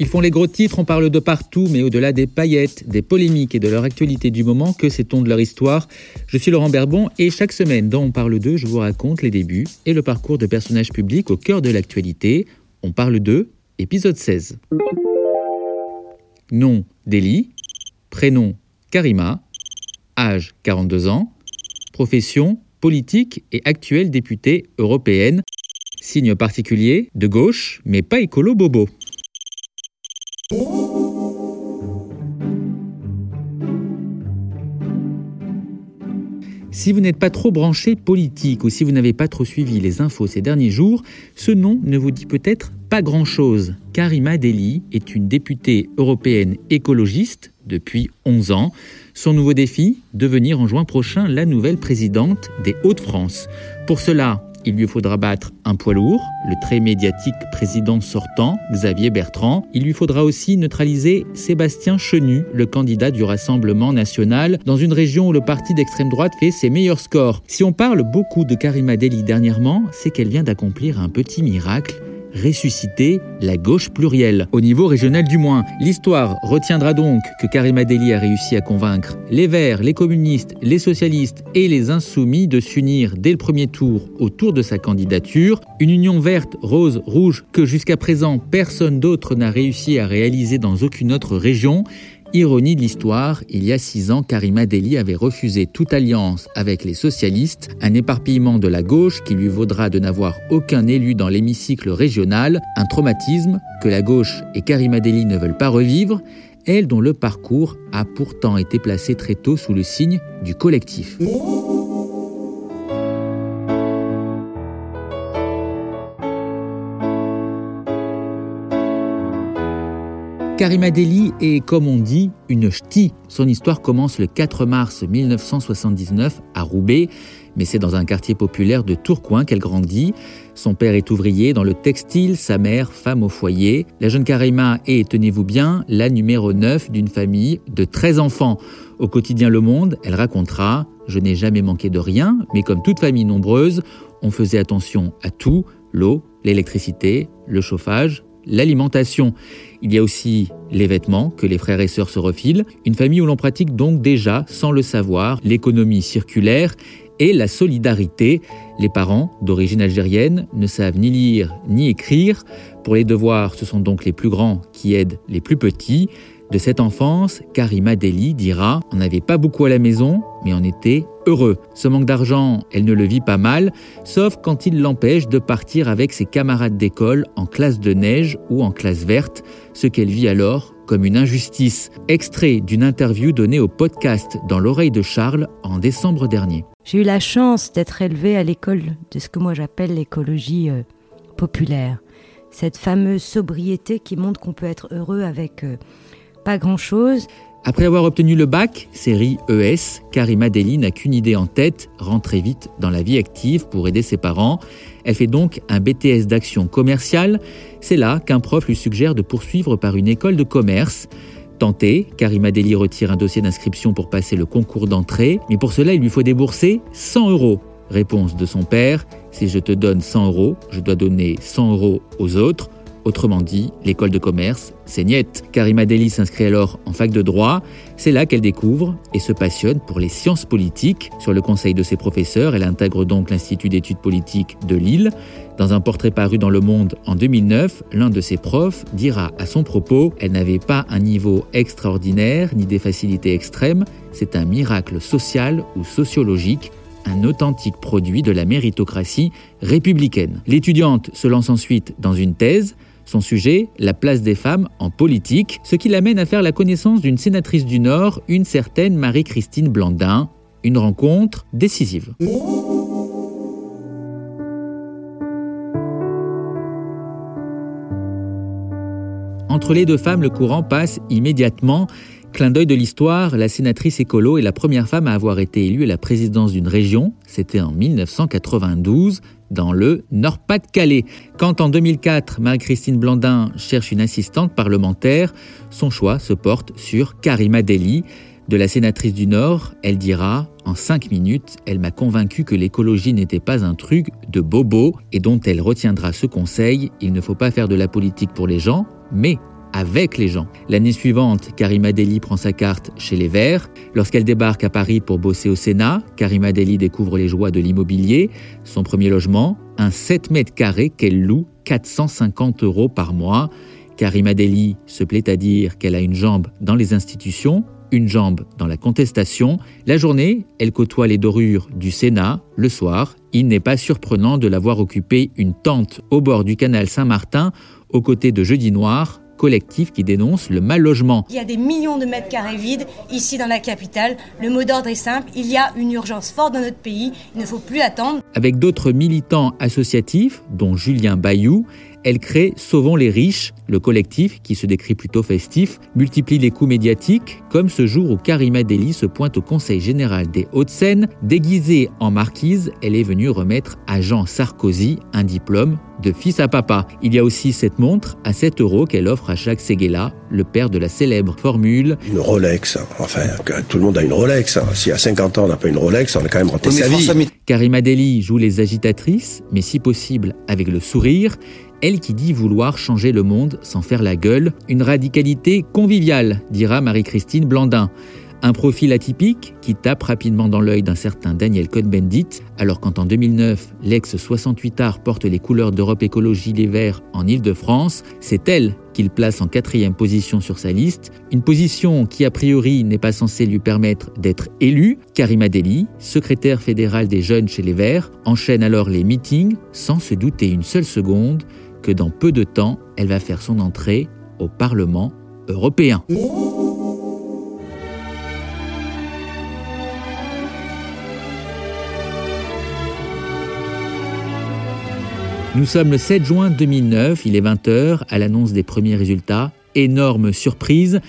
Ils font les gros titres, on parle de partout, mais au-delà des paillettes, des polémiques et de leur actualité du moment, que sait-on de leur histoire? Je suis Laurent Berbon et chaque semaine dans On parle d'eux, je vous raconte les débuts et le parcours de personnages publics au cœur de l'actualité. On parle d'eux, épisode 16. Nom Deli, prénom Karima, âge 42 ans, profession politique et actuelle députée européenne, signe particulier de gauche mais pas écolo bobo. Si vous n'êtes pas trop branché politique ou si vous n'avez pas trop suivi les infos ces derniers jours, ce nom ne vous dit peut-être pas grand-chose. Karima Deli est une députée européenne écologiste depuis 11 ans. Son nouveau défi, devenir en juin prochain la nouvelle présidente des Hauts-de-France. Pour cela, il lui faudra battre un poids lourd, le très médiatique président sortant, Xavier Bertrand. Il lui faudra aussi neutraliser Sébastien Chenu, le candidat du Rassemblement national, dans une région où le parti d'extrême droite fait ses meilleurs scores. Si on parle beaucoup de Karima Deli dernièrement, c'est qu'elle vient d'accomplir un petit miracle ressusciter la gauche plurielle, au niveau régional du moins. L'histoire retiendra donc que Karima Deli a réussi à convaincre les Verts, les communistes, les socialistes et les insoumis de s'unir dès le premier tour autour de sa candidature. Une union verte, rose, rouge que jusqu'à présent personne d'autre n'a réussi à réaliser dans aucune autre région. Ironie de l'histoire, il y a six ans, Karima Deli avait refusé toute alliance avec les socialistes, un éparpillement de la gauche qui lui vaudra de n'avoir aucun élu dans l'hémicycle régional, un traumatisme que la gauche et Karima Deli ne veulent pas revivre, elle dont le parcours a pourtant été placé très tôt sous le signe du collectif. Karima Deli est, comme on dit, une ch'ti. Son histoire commence le 4 mars 1979 à Roubaix, mais c'est dans un quartier populaire de Tourcoing qu'elle grandit. Son père est ouvrier dans le textile, sa mère femme au foyer. La jeune Karima est, tenez-vous bien, la numéro 9 d'une famille de 13 enfants. Au quotidien Le Monde, elle racontera Je n'ai jamais manqué de rien, mais comme toute famille nombreuse, on faisait attention à tout l'eau, l'électricité, le chauffage, l'alimentation. Il y a aussi les vêtements que les frères et sœurs se refilent, une famille où l'on pratique donc déjà, sans le savoir, l'économie circulaire et la solidarité. Les parents, d'origine algérienne, ne savent ni lire ni écrire. Pour les devoirs, ce sont donc les plus grands qui aident les plus petits. De cette enfance, Karima Deli dira On n'avait pas beaucoup à la maison, mais on était heureux. Ce manque d'argent, elle ne le vit pas mal, sauf quand il l'empêche de partir avec ses camarades d'école en classe de neige ou en classe verte, ce qu'elle vit alors comme une injustice. Extrait d'une interview donnée au podcast Dans l'oreille de Charles en décembre dernier. J'ai eu la chance d'être élevée à l'école de ce que moi j'appelle l'écologie euh, populaire. Cette fameuse sobriété qui montre qu'on peut être heureux avec euh, pas grand-chose. Après avoir obtenu le bac, série ES, Karima Deli n'a qu'une idée en tête, rentrer vite dans la vie active pour aider ses parents. Elle fait donc un BTS d'action commerciale. C'est là qu'un prof lui suggère de poursuivre par une école de commerce. Tenté, Karima Deli retire un dossier d'inscription pour passer le concours d'entrée, mais pour cela il lui faut débourser 100 euros. Réponse de son père, si je te donne 100 euros, je dois donner 100 euros aux autres. Autrement dit, l'école de commerce, c'est niette. Karima Deli s'inscrit alors en fac de droit. C'est là qu'elle découvre et se passionne pour les sciences politiques. Sur le conseil de ses professeurs, elle intègre donc l'Institut d'études politiques de Lille. Dans un portrait paru dans Le Monde en 2009, l'un de ses profs dira à son propos Elle n'avait pas un niveau extraordinaire ni des facilités extrêmes, c'est un miracle social ou sociologique un authentique produit de la méritocratie républicaine. L'étudiante se lance ensuite dans une thèse son sujet, la place des femmes en politique, ce qui l'amène à faire la connaissance d'une sénatrice du Nord, une certaine Marie-Christine Blandin. Une rencontre décisive. Entre les deux femmes, le courant passe immédiatement. Clin d'œil de l'histoire, la sénatrice écolo est la première femme à avoir été élue à la présidence d'une région. C'était en 1992 dans le Nord-Pas-de-Calais. Quand en 2004, Marie-Christine Blandin cherche une assistante parlementaire, son choix se porte sur Karima Deli. De la sénatrice du Nord, elle dira En cinq minutes, elle m'a convaincu que l'écologie n'était pas un truc de bobo et dont elle retiendra ce conseil il ne faut pas faire de la politique pour les gens, mais avec les gens. L'année suivante, Karima Deli prend sa carte chez les Verts. Lorsqu'elle débarque à Paris pour bosser au Sénat, Karima Deli découvre les joies de l'immobilier. Son premier logement, un 7 mètres carrés qu'elle loue 450 euros par mois. Karima Deli se plaît à dire qu'elle a une jambe dans les institutions, une jambe dans la contestation. La journée, elle côtoie les dorures du Sénat. Le soir, il n'est pas surprenant de la voir occuper une tente au bord du canal Saint-Martin, aux côtés de Jeudi Noir, collectif qui dénonce le mal logement. Il y a des millions de mètres carrés vides ici dans la capitale. Le mot d'ordre est simple, il y a une urgence forte dans notre pays, il ne faut plus attendre. Avec d'autres militants associatifs, dont Julien Bayou, elle crée Sauvons les riches, le collectif, qui se décrit plutôt festif, multiplie les coups médiatiques, comme ce jour où Karima Deli se pointe au Conseil général des Hauts-de-Seine. Déguisée en marquise, elle est venue remettre à Jean Sarkozy un diplôme de fils à papa. Il y a aussi cette montre à 7 euros qu'elle offre à Jacques Seguela, le père de la célèbre formule Une Rolex, enfin, tout le monde a une Rolex. Si à 50 ans on n'a pas une Rolex, on a quand même renté sa vie. Karima Deli joue les agitatrices, mais si possible avec le sourire elle qui dit vouloir changer le monde sans faire la gueule, une radicalité conviviale, dira Marie-Christine Blandin. Un profil atypique qui tape rapidement dans l'œil d'un certain Daniel Cohn-Bendit, alors qu'en 2009, l'ex-68 art porte les couleurs d'Europe Écologie Les Verts en Ile-de-France, c'est elle qu'il place en quatrième position sur sa liste, une position qui a priori n'est pas censée lui permettre d'être élu. Karima Deli, secrétaire fédérale des jeunes chez Les Verts, enchaîne alors les meetings sans se douter une seule seconde que dans peu de temps, elle va faire son entrée au Parlement européen. Nous sommes le 7 juin 2009, il est 20h, à l'annonce des premiers résultats. Énorme surprise,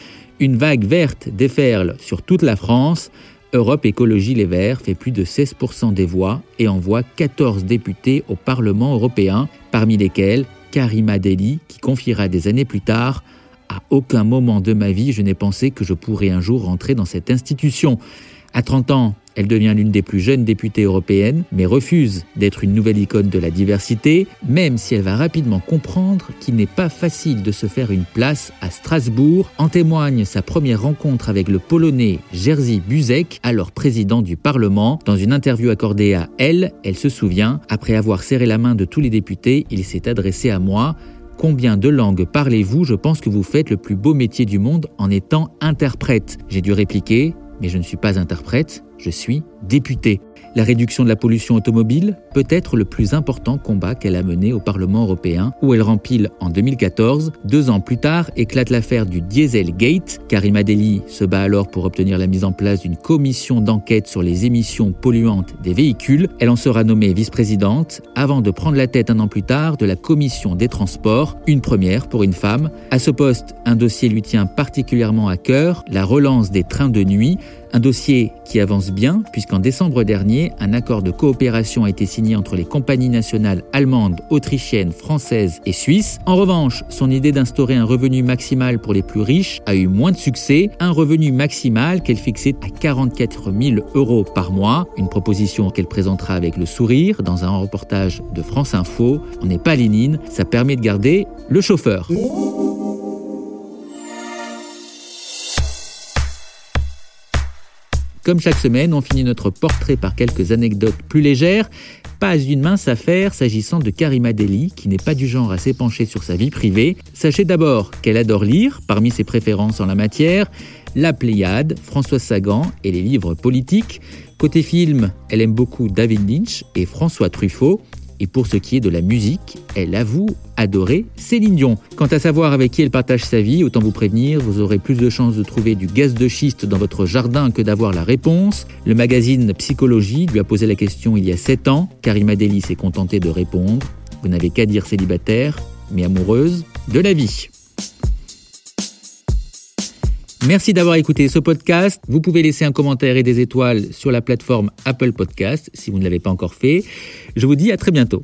une vague verte déferle sur toute la France. Europe Écologie Les Verts fait plus de 16% des voix et envoie 14 députés au Parlement européen, parmi lesquels Karima Deli, qui confiera des années plus tard À aucun moment de ma vie je n'ai pensé que je pourrais un jour rentrer dans cette institution. À 30 ans, elle devient l'une des plus jeunes députées européennes, mais refuse d'être une nouvelle icône de la diversité, même si elle va rapidement comprendre qu'il n'est pas facile de se faire une place à Strasbourg. En témoigne sa première rencontre avec le Polonais Jerzy Buzek, alors président du Parlement. Dans une interview accordée à elle, elle se souvient, après avoir serré la main de tous les députés, il s'est adressé à moi. Combien de langues parlez-vous? Je pense que vous faites le plus beau métier du monde en étant interprète. J'ai dû répliquer mais je ne suis pas interprète, je suis député. La réduction de la pollution automobile peut être le plus important combat qu'elle a mené au Parlement européen, où elle rempile en 2014. Deux ans plus tard, éclate l'affaire du Dieselgate. Karima Deli se bat alors pour obtenir la mise en place d'une commission d'enquête sur les émissions polluantes des véhicules. Elle en sera nommée vice-présidente, avant de prendre la tête un an plus tard de la commission des transports, une première pour une femme. À ce poste, un dossier lui tient particulièrement à cœur, la relance des trains de nuit, un dossier qui avance bien puisqu'en décembre dernier, un accord de coopération a été signé entre les compagnies nationales allemandes, autrichiennes, françaises et suisses. En revanche, son idée d'instaurer un revenu maximal pour les plus riches a eu moins de succès, un revenu maximal qu'elle fixait à 44 000 euros par mois, une proposition qu'elle présentera avec le sourire dans un reportage de France Info. On n'est pas Lénine, ça permet de garder le chauffeur. Comme chaque semaine, on finit notre portrait par quelques anecdotes plus légères. Pas une mince affaire s'agissant de Karima Deli, qui n'est pas du genre à s'épancher sur sa vie privée. Sachez d'abord qu'elle adore lire, parmi ses préférences en la matière, La Pléiade, François Sagan et les livres politiques. Côté film, elle aime beaucoup David Lynch et François Truffaut. Et pour ce qui est de la musique, elle avoue adorer Céline Dion. Quant à savoir avec qui elle partage sa vie, autant vous prévenir, vous aurez plus de chances de trouver du gaz de schiste dans votre jardin que d'avoir la réponse. Le magazine Psychologie lui a posé la question il y a 7 ans. Karima Deli s'est contentée de répondre. Vous n'avez qu'à dire célibataire, mais amoureuse de la vie. Merci d'avoir écouté ce podcast. Vous pouvez laisser un commentaire et des étoiles sur la plateforme Apple Podcast si vous ne l'avez pas encore fait. Je vous dis à très bientôt.